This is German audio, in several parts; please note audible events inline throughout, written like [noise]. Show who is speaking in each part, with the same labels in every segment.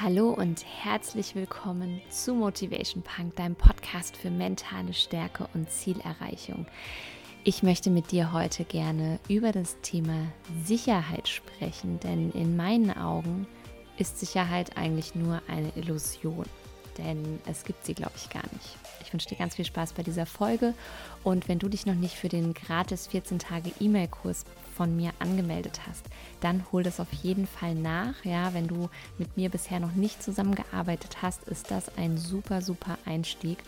Speaker 1: Hallo und herzlich willkommen zu Motivation Punk, deinem Podcast für mentale Stärke und Zielerreichung. Ich möchte mit dir heute gerne über das Thema Sicherheit sprechen, denn in meinen Augen ist Sicherheit eigentlich nur eine Illusion, denn es gibt sie, glaube ich, gar nicht. Ich wünsche dir ganz viel Spaß bei dieser Folge und wenn du dich noch nicht für den gratis 14 Tage E-Mail-Kurs von mir angemeldet hast, dann hol das auf jeden Fall nach. Ja, wenn du mit mir bisher noch nicht zusammengearbeitet hast, ist das ein super, super Einstieg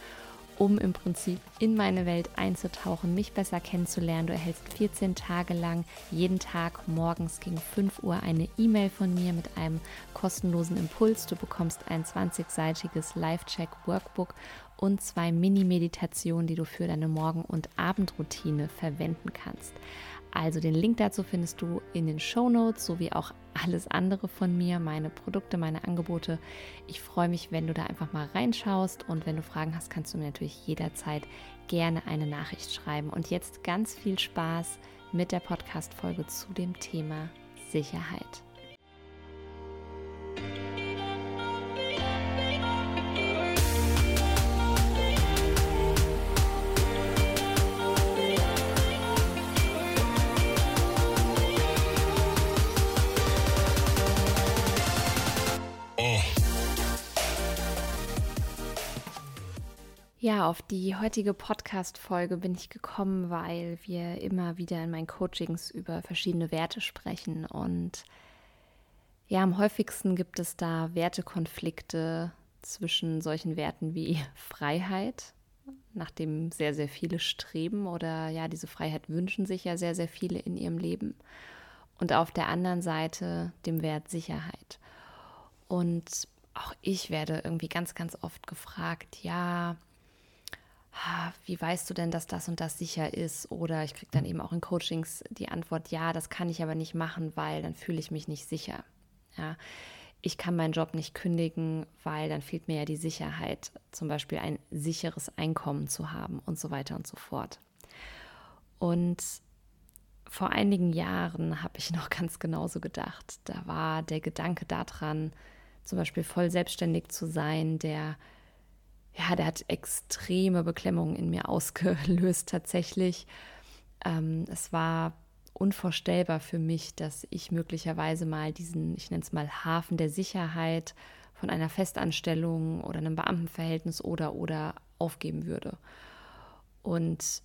Speaker 1: um im Prinzip in meine Welt einzutauchen, mich besser kennenzulernen. Du erhältst 14 Tage lang jeden Tag morgens gegen 5 Uhr eine E-Mail von mir mit einem kostenlosen Impuls. Du bekommst ein 20-seitiges Live-Check-Workbook und zwei Mini-Meditationen, die du für deine Morgen- und Abendroutine verwenden kannst. Also den Link dazu findest du in den Show Notes sowie auch alles andere von mir, meine Produkte, meine Angebote. Ich freue mich, wenn du da einfach mal reinschaust und wenn du Fragen hast, kannst du mir natürlich jederzeit gerne eine Nachricht schreiben. Und jetzt ganz viel Spaß mit der Podcast-Folge zu dem Thema Sicherheit. Ja, auf die heutige Podcast-Folge bin ich gekommen, weil wir immer wieder in meinen Coachings über verschiedene Werte sprechen. Und ja, am häufigsten gibt es da Wertekonflikte zwischen solchen Werten wie [laughs] Freiheit, nach dem sehr, sehr viele streben oder ja, diese Freiheit wünschen sich ja sehr, sehr viele in ihrem Leben. Und auf der anderen Seite dem Wert Sicherheit. Und auch ich werde irgendwie ganz, ganz oft gefragt, ja, wie weißt du denn, dass das und das sicher ist? Oder ich kriege dann eben auch in Coachings die Antwort, ja, das kann ich aber nicht machen, weil dann fühle ich mich nicht sicher. Ja, ich kann meinen Job nicht kündigen, weil dann fehlt mir ja die Sicherheit, zum Beispiel ein sicheres Einkommen zu haben und so weiter und so fort. Und vor einigen Jahren [laughs] habe ich noch ganz genauso gedacht. Da war der Gedanke daran, zum Beispiel voll selbstständig zu sein, der ja, der hat extreme Beklemmungen in mir [laughs] ausgelöst tatsächlich. Ähm, es war unvorstellbar für mich, dass ich möglicherweise mal diesen, ich nenne es mal Hafen der Sicherheit von einer Festanstellung oder einem Beamtenverhältnis oder oder aufgeben würde. Und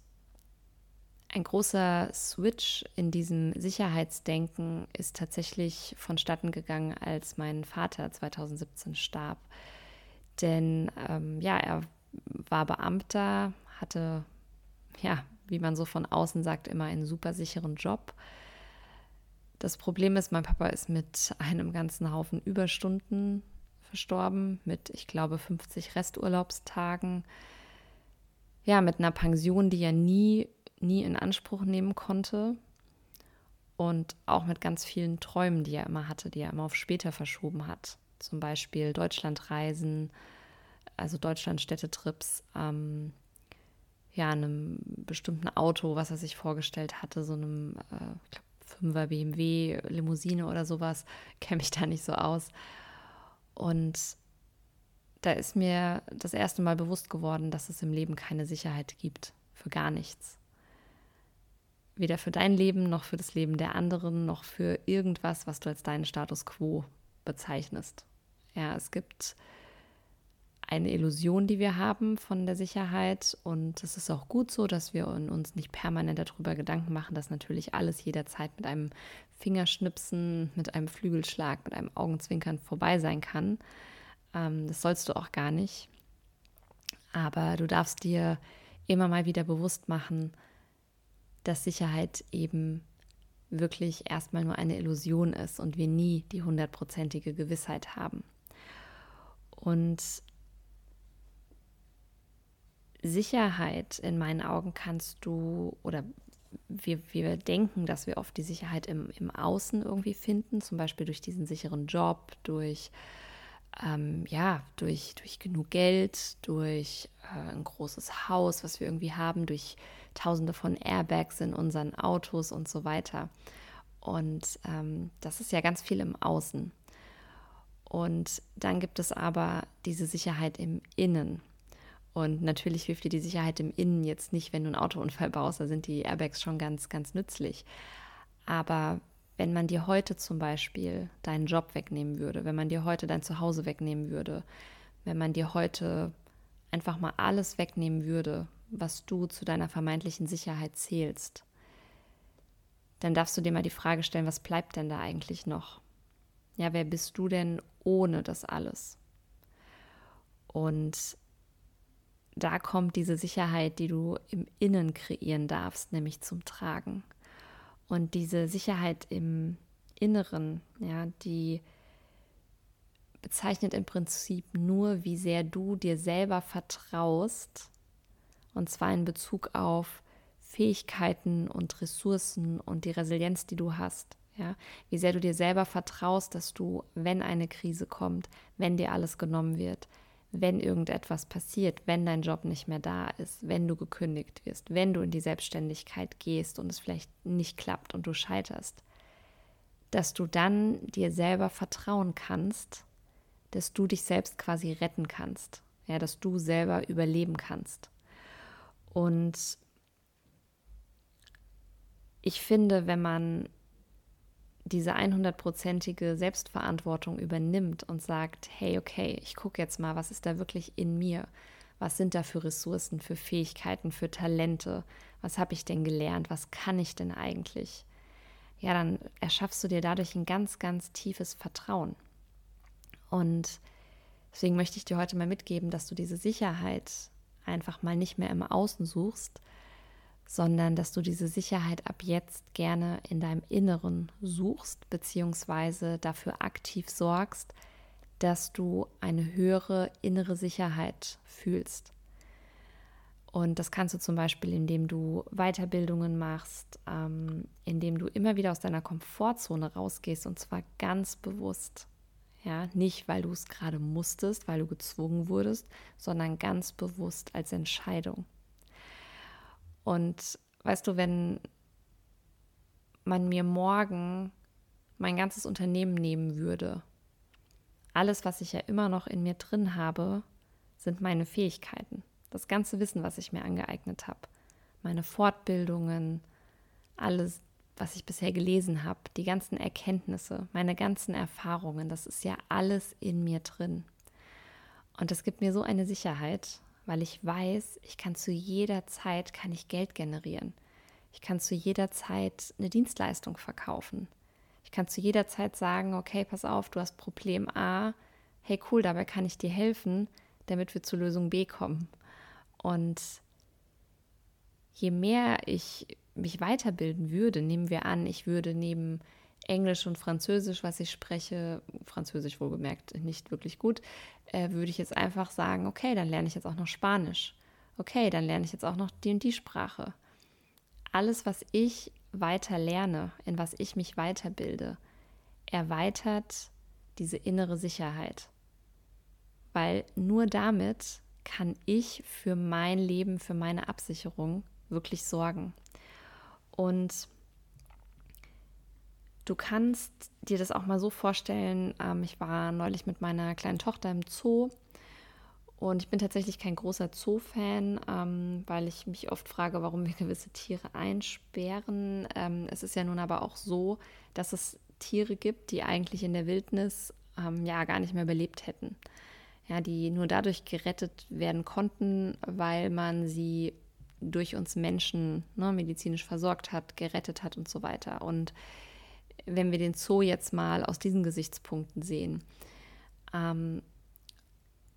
Speaker 1: ein großer Switch in diesem Sicherheitsdenken ist tatsächlich vonstatten gegangen, als mein Vater 2017 starb. Denn ähm, ja, er war Beamter, hatte, ja, wie man so von außen sagt, immer einen super sicheren Job. Das Problem ist, mein Papa ist mit einem ganzen Haufen Überstunden verstorben, mit, ich glaube, 50 Resturlaubstagen. Ja, mit einer Pension, die er nie, nie in Anspruch nehmen konnte. Und auch mit ganz vielen Träumen, die er immer hatte, die er immer auf später verschoben hat zum Beispiel Deutschlandreisen, also Deutschland-Städtetrips, ähm, ja, einem bestimmten Auto, was er sich vorgestellt hatte, so einem äh, ich glaub, 5er BMW, Limousine oder sowas, [laughs] kenne mich da nicht so aus. Und da ist mir das erste Mal bewusst geworden, dass es im Leben keine Sicherheit gibt, für gar nichts. Weder für dein Leben, noch für das Leben der anderen, noch für irgendwas, was du als deinen Status quo bezeichnest. Ja, es gibt eine Illusion, die wir haben von der Sicherheit. Und es ist auch gut so, dass wir uns nicht permanent darüber Gedanken machen, dass natürlich alles jederzeit mit einem Fingerschnipsen, mit einem Flügelschlag, mit einem Augenzwinkern vorbei sein kann. Ähm, das sollst du auch gar nicht. Aber du darfst dir immer mal wieder bewusst machen, dass Sicherheit eben wirklich erstmal nur eine Illusion ist und wir nie die hundertprozentige Gewissheit haben. Und Sicherheit in meinen Augen kannst du oder wir, wir denken, dass wir oft die Sicherheit im, im Außen irgendwie finden, zum Beispiel durch diesen sicheren Job, durch ähm, ja, durch, durch genug Geld, durch äh, ein großes Haus, was wir irgendwie haben, durch tausende von Airbags in unseren Autos und so weiter. Und ähm, das ist ja ganz viel im Außen. Und dann gibt es aber diese Sicherheit im Innen. Und natürlich hilft dir die Sicherheit im Innen jetzt nicht, wenn du einen Autounfall baust. Da sind die Airbags schon ganz, ganz nützlich. Aber wenn man dir heute zum Beispiel deinen Job wegnehmen würde, wenn man dir heute dein Zuhause wegnehmen würde, wenn man dir heute einfach mal alles wegnehmen würde, was du zu deiner vermeintlichen Sicherheit zählst, dann darfst du dir mal die Frage stellen, was bleibt denn da eigentlich noch? Ja, wer bist du denn ohne das alles? Und da kommt diese Sicherheit, die du im Innen kreieren darfst, nämlich zum Tragen. Und diese Sicherheit im Inneren, ja, die bezeichnet im Prinzip nur, wie sehr du dir selber vertraust, und zwar in Bezug auf Fähigkeiten und Ressourcen und die Resilienz, die du hast. Ja, wie sehr du dir selber vertraust, dass du, wenn eine Krise kommt, wenn dir alles genommen wird, wenn irgendetwas passiert, wenn dein Job nicht mehr da ist, wenn du gekündigt wirst, wenn du in die Selbstständigkeit gehst und es vielleicht nicht klappt und du scheiterst, dass du dann dir selber vertrauen kannst, dass du dich selbst quasi retten kannst, ja, dass du selber überleben kannst. Und ich finde, wenn man diese 100%ige Selbstverantwortung übernimmt und sagt, hey, okay, ich gucke jetzt mal, was ist da wirklich in mir? Was sind da für Ressourcen, für Fähigkeiten, für Talente? Was habe ich denn gelernt? Was kann ich denn eigentlich? Ja, dann erschaffst du dir dadurch ein ganz, ganz tiefes Vertrauen. Und deswegen möchte ich dir heute mal mitgeben, dass du diese Sicherheit einfach mal nicht mehr im Außen suchst, sondern dass du diese Sicherheit ab jetzt gerne in deinem Inneren suchst, beziehungsweise dafür aktiv sorgst, dass du eine höhere innere Sicherheit fühlst. Und das kannst du zum Beispiel, indem du Weiterbildungen machst, ähm, indem du immer wieder aus deiner Komfortzone rausgehst und zwar ganz bewusst. Ja, nicht weil du es gerade musstest, weil du gezwungen wurdest, sondern ganz bewusst als Entscheidung. Und weißt du, wenn man mir morgen mein ganzes Unternehmen nehmen würde, alles, was ich ja immer noch in mir drin habe, sind meine Fähigkeiten. Das ganze Wissen, was ich mir angeeignet habe. Meine Fortbildungen, alles, was ich bisher gelesen habe, die ganzen Erkenntnisse, meine ganzen Erfahrungen, das ist ja alles in mir drin. Und das gibt mir so eine Sicherheit weil ich weiß, ich kann zu jeder Zeit kann ich Geld generieren. Ich kann zu jeder Zeit eine Dienstleistung verkaufen. Ich kann zu jeder Zeit sagen, okay, pass auf, du hast Problem A, hey cool, dabei kann ich dir helfen, damit wir zur Lösung B kommen. Und je mehr ich mich weiterbilden würde, nehmen wir an, ich würde neben Englisch und Französisch, was ich spreche, Französisch wohlgemerkt nicht wirklich gut, äh, würde ich jetzt einfach sagen, okay, dann lerne ich jetzt auch noch Spanisch. Okay, dann lerne ich jetzt auch noch die und die Sprache. Alles, was ich weiter lerne, in was ich mich weiterbilde, erweitert diese innere Sicherheit. Weil nur damit kann ich für mein Leben, für meine Absicherung wirklich sorgen. Und Du kannst dir das auch mal so vorstellen. Ähm, ich war neulich mit meiner kleinen Tochter im Zoo und ich bin tatsächlich kein großer Zoo-Fan, ähm, weil ich mich oft frage, warum wir gewisse Tiere einsperren. Ähm, es ist ja nun aber auch so, dass es Tiere gibt, die eigentlich in der Wildnis ähm, ja gar nicht mehr überlebt hätten. Ja, die nur dadurch gerettet werden konnten, weil man sie durch uns Menschen ne, medizinisch versorgt hat, gerettet hat und so weiter. Und wenn wir den Zoo jetzt mal aus diesen Gesichtspunkten sehen, ähm,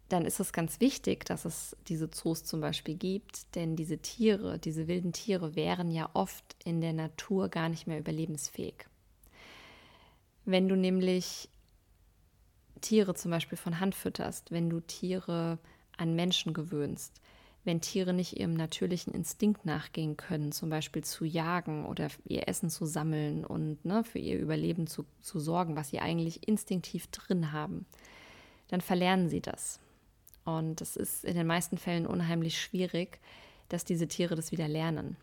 Speaker 1: dann ist es ganz wichtig, dass es diese Zoos zum Beispiel gibt, denn diese Tiere, diese wilden Tiere wären ja oft in der Natur gar nicht mehr überlebensfähig. Wenn du nämlich Tiere zum Beispiel von Hand fütterst, wenn du Tiere an Menschen gewöhnst, wenn Tiere nicht ihrem natürlichen Instinkt nachgehen können, zum Beispiel zu jagen oder ihr Essen zu sammeln und ne, für ihr Überleben zu, zu sorgen, was sie eigentlich instinktiv drin haben, dann verlernen sie das. Und es ist in den meisten Fällen unheimlich schwierig, dass diese Tiere das wieder lernen.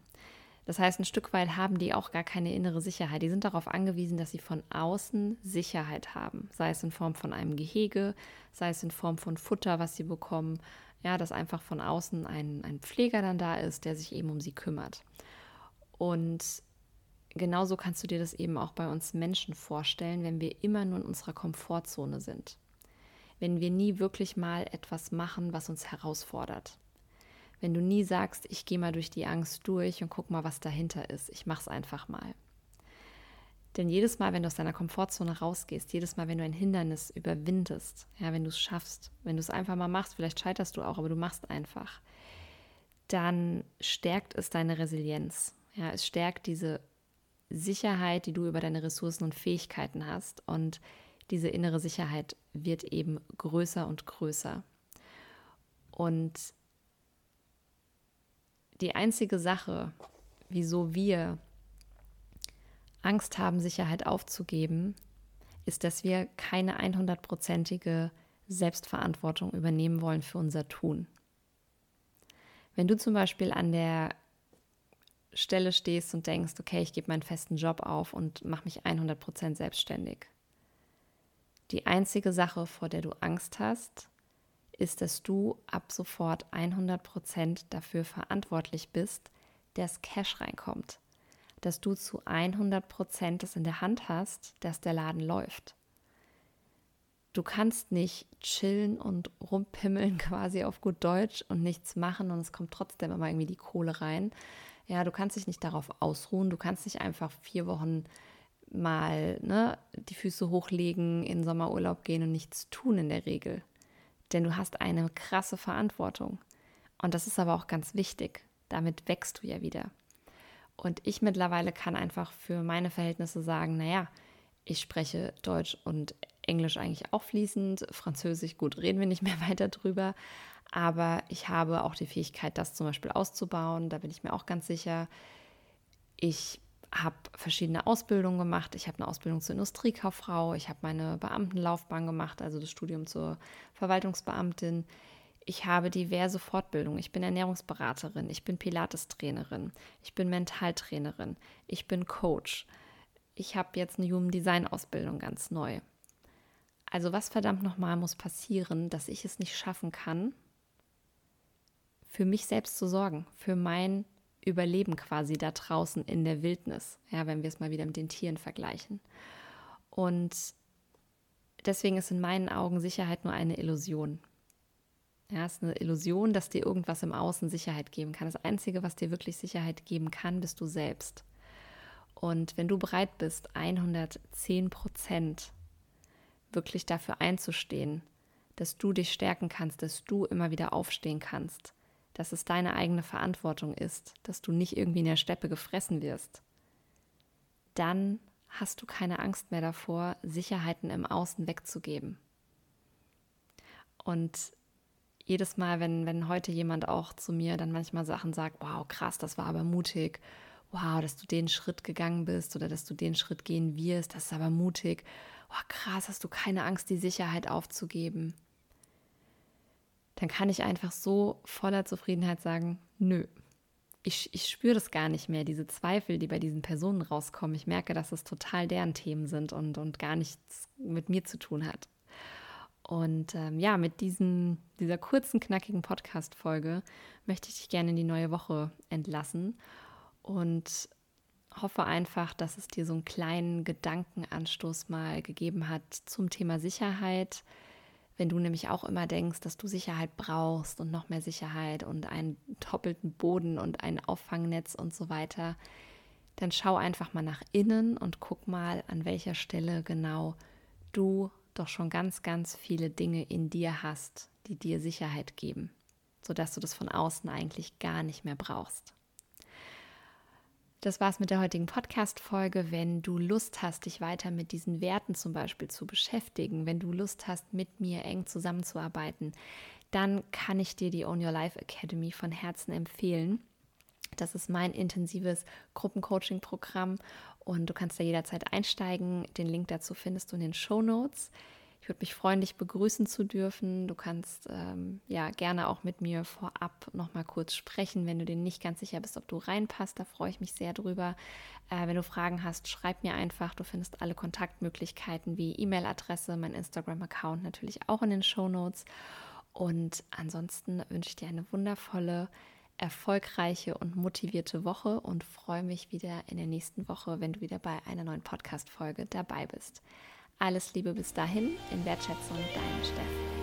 Speaker 1: Das heißt, ein Stück weit haben die auch gar keine innere Sicherheit. Die sind darauf angewiesen, dass sie von außen Sicherheit haben. Sei es in Form von einem Gehege, sei es in Form von Futter, was sie bekommen. Ja, dass einfach von außen ein, ein Pfleger dann da ist, der sich eben um sie kümmert. Und genauso kannst du dir das eben auch bei uns Menschen vorstellen, wenn wir immer nur in unserer Komfortzone sind. Wenn wir nie wirklich mal etwas machen, was uns herausfordert wenn du nie sagst, ich gehe mal durch die Angst durch und guck mal, was dahinter ist. Ich mach's einfach mal. Denn jedes Mal, wenn du aus deiner Komfortzone rausgehst, jedes Mal, wenn du ein Hindernis überwindest, ja, wenn du es schaffst, wenn du es einfach mal machst, vielleicht scheiterst du auch, aber du machst einfach, dann stärkt es deine Resilienz. Ja, es stärkt diese Sicherheit, die du über deine Ressourcen und Fähigkeiten hast. Und diese innere Sicherheit wird eben größer und größer. Und die einzige Sache, wieso wir Angst haben, Sicherheit aufzugeben, ist, dass wir keine 100%ige Selbstverantwortung übernehmen wollen für unser Tun. Wenn du zum Beispiel an der Stelle stehst und denkst, okay, ich gebe meinen festen Job auf und mache mich 100% selbstständig. Die einzige Sache, vor der du Angst hast, ist, dass du ab sofort 100 Prozent dafür verantwortlich bist, dass Cash reinkommt. Dass du zu 100 Prozent das in der Hand hast, dass der Laden läuft. Du kannst nicht chillen und rumpimmeln [laughs] quasi auf gut Deutsch und nichts machen und es kommt trotzdem immer irgendwie die Kohle rein. Ja, du kannst dich nicht darauf ausruhen. Du kannst nicht einfach vier Wochen mal ne, die Füße hochlegen, in Sommerurlaub gehen und nichts tun in der Regel denn du hast eine krasse Verantwortung. Und das ist aber auch ganz wichtig. Damit wächst du ja wieder. Und ich mittlerweile kann einfach für meine Verhältnisse sagen, naja, ich spreche Deutsch und Englisch eigentlich auch fließend, Französisch, gut, reden wir nicht mehr [laughs] weiter drüber. Aber ich habe auch die Fähigkeit, das zum Beispiel auszubauen. Da bin ich mir auch ganz sicher. Ich habe verschiedene Ausbildungen gemacht. Ich habe eine Ausbildung zur Industriekauffrau, ich habe meine Beamtenlaufbahn gemacht, also das Studium zur Verwaltungsbeamtin. Ich habe diverse Fortbildungen. Ich bin Ernährungsberaterin, ich bin Pilates-Trainerin, ich bin Mentaltrainerin, ich bin Coach. Ich habe jetzt eine Human Design Ausbildung ganz neu. Also was verdammt nochmal muss passieren, dass ich es nicht schaffen kann, für mich selbst zu sorgen, für mein Überleben quasi da draußen in der Wildnis, ja, wenn wir es mal wieder mit den Tieren vergleichen. Und deswegen ist in meinen Augen Sicherheit nur eine Illusion. Ja, es ist eine Illusion, dass dir irgendwas im Außen Sicherheit geben kann. Das Einzige, was dir wirklich Sicherheit geben kann, bist du selbst. Und wenn du bereit bist, 110 Prozent wirklich dafür einzustehen, dass du dich stärken kannst, dass du immer wieder aufstehen kannst, dass es deine eigene Verantwortung ist, dass du nicht irgendwie in der Steppe gefressen wirst, dann hast du keine Angst mehr davor, Sicherheiten im Außen wegzugeben. Und jedes Mal, wenn, wenn heute jemand auch zu mir dann manchmal Sachen sagt, wow, krass, das war aber mutig, wow, dass du den Schritt gegangen bist oder dass du den Schritt gehen wirst, das ist aber mutig, wow, krass, hast du keine Angst, die Sicherheit aufzugeben dann kann ich einfach so voller Zufriedenheit sagen, nö. Ich, ich spüre das gar nicht mehr, diese Zweifel, die bei diesen Personen rauskommen. Ich merke, dass es total deren Themen sind und, und gar nichts mit mir zu tun hat. Und ähm, ja, mit diesem, dieser kurzen, knackigen Podcast-Folge möchte ich dich gerne in die neue Woche entlassen und hoffe einfach, dass es dir so einen kleinen Gedankenanstoß mal gegeben hat zum Thema Sicherheit, wenn du nämlich auch immer denkst, dass du Sicherheit brauchst und noch mehr Sicherheit und einen doppelten Boden und ein Auffangnetz und so weiter, dann schau einfach mal nach innen und guck mal, an welcher Stelle genau du doch schon ganz, ganz viele Dinge in dir hast, die dir Sicherheit geben, sodass du das von außen eigentlich gar nicht mehr brauchst. Das war's mit der heutigen Podcast-Folge. Wenn du Lust hast, dich weiter mit diesen Werten zum Beispiel zu beschäftigen, wenn du Lust hast, mit mir eng zusammenzuarbeiten, dann kann ich dir die Own Your Life Academy von Herzen empfehlen. Das ist mein intensives Gruppencoaching-Programm und du kannst da jederzeit einsteigen. Den Link dazu findest du in den Show Notes. Ich würde mich freuen, dich begrüßen zu dürfen. Du kannst ähm, ja gerne auch mit mir vorab noch mal kurz sprechen, wenn du dir nicht ganz sicher bist, ob du reinpasst. Da freue ich mich sehr drüber. Äh, wenn du Fragen hast, schreib mir einfach. Du findest alle Kontaktmöglichkeiten wie E-Mail-Adresse, mein Instagram-Account natürlich auch in den Show Notes. Und ansonsten wünsche ich dir eine wundervolle, erfolgreiche und motivierte Woche und freue mich wieder in der nächsten Woche, wenn du wieder bei einer neuen Podcast-Folge dabei bist. Alles Liebe bis dahin, in Wertschätzung, deine Steff.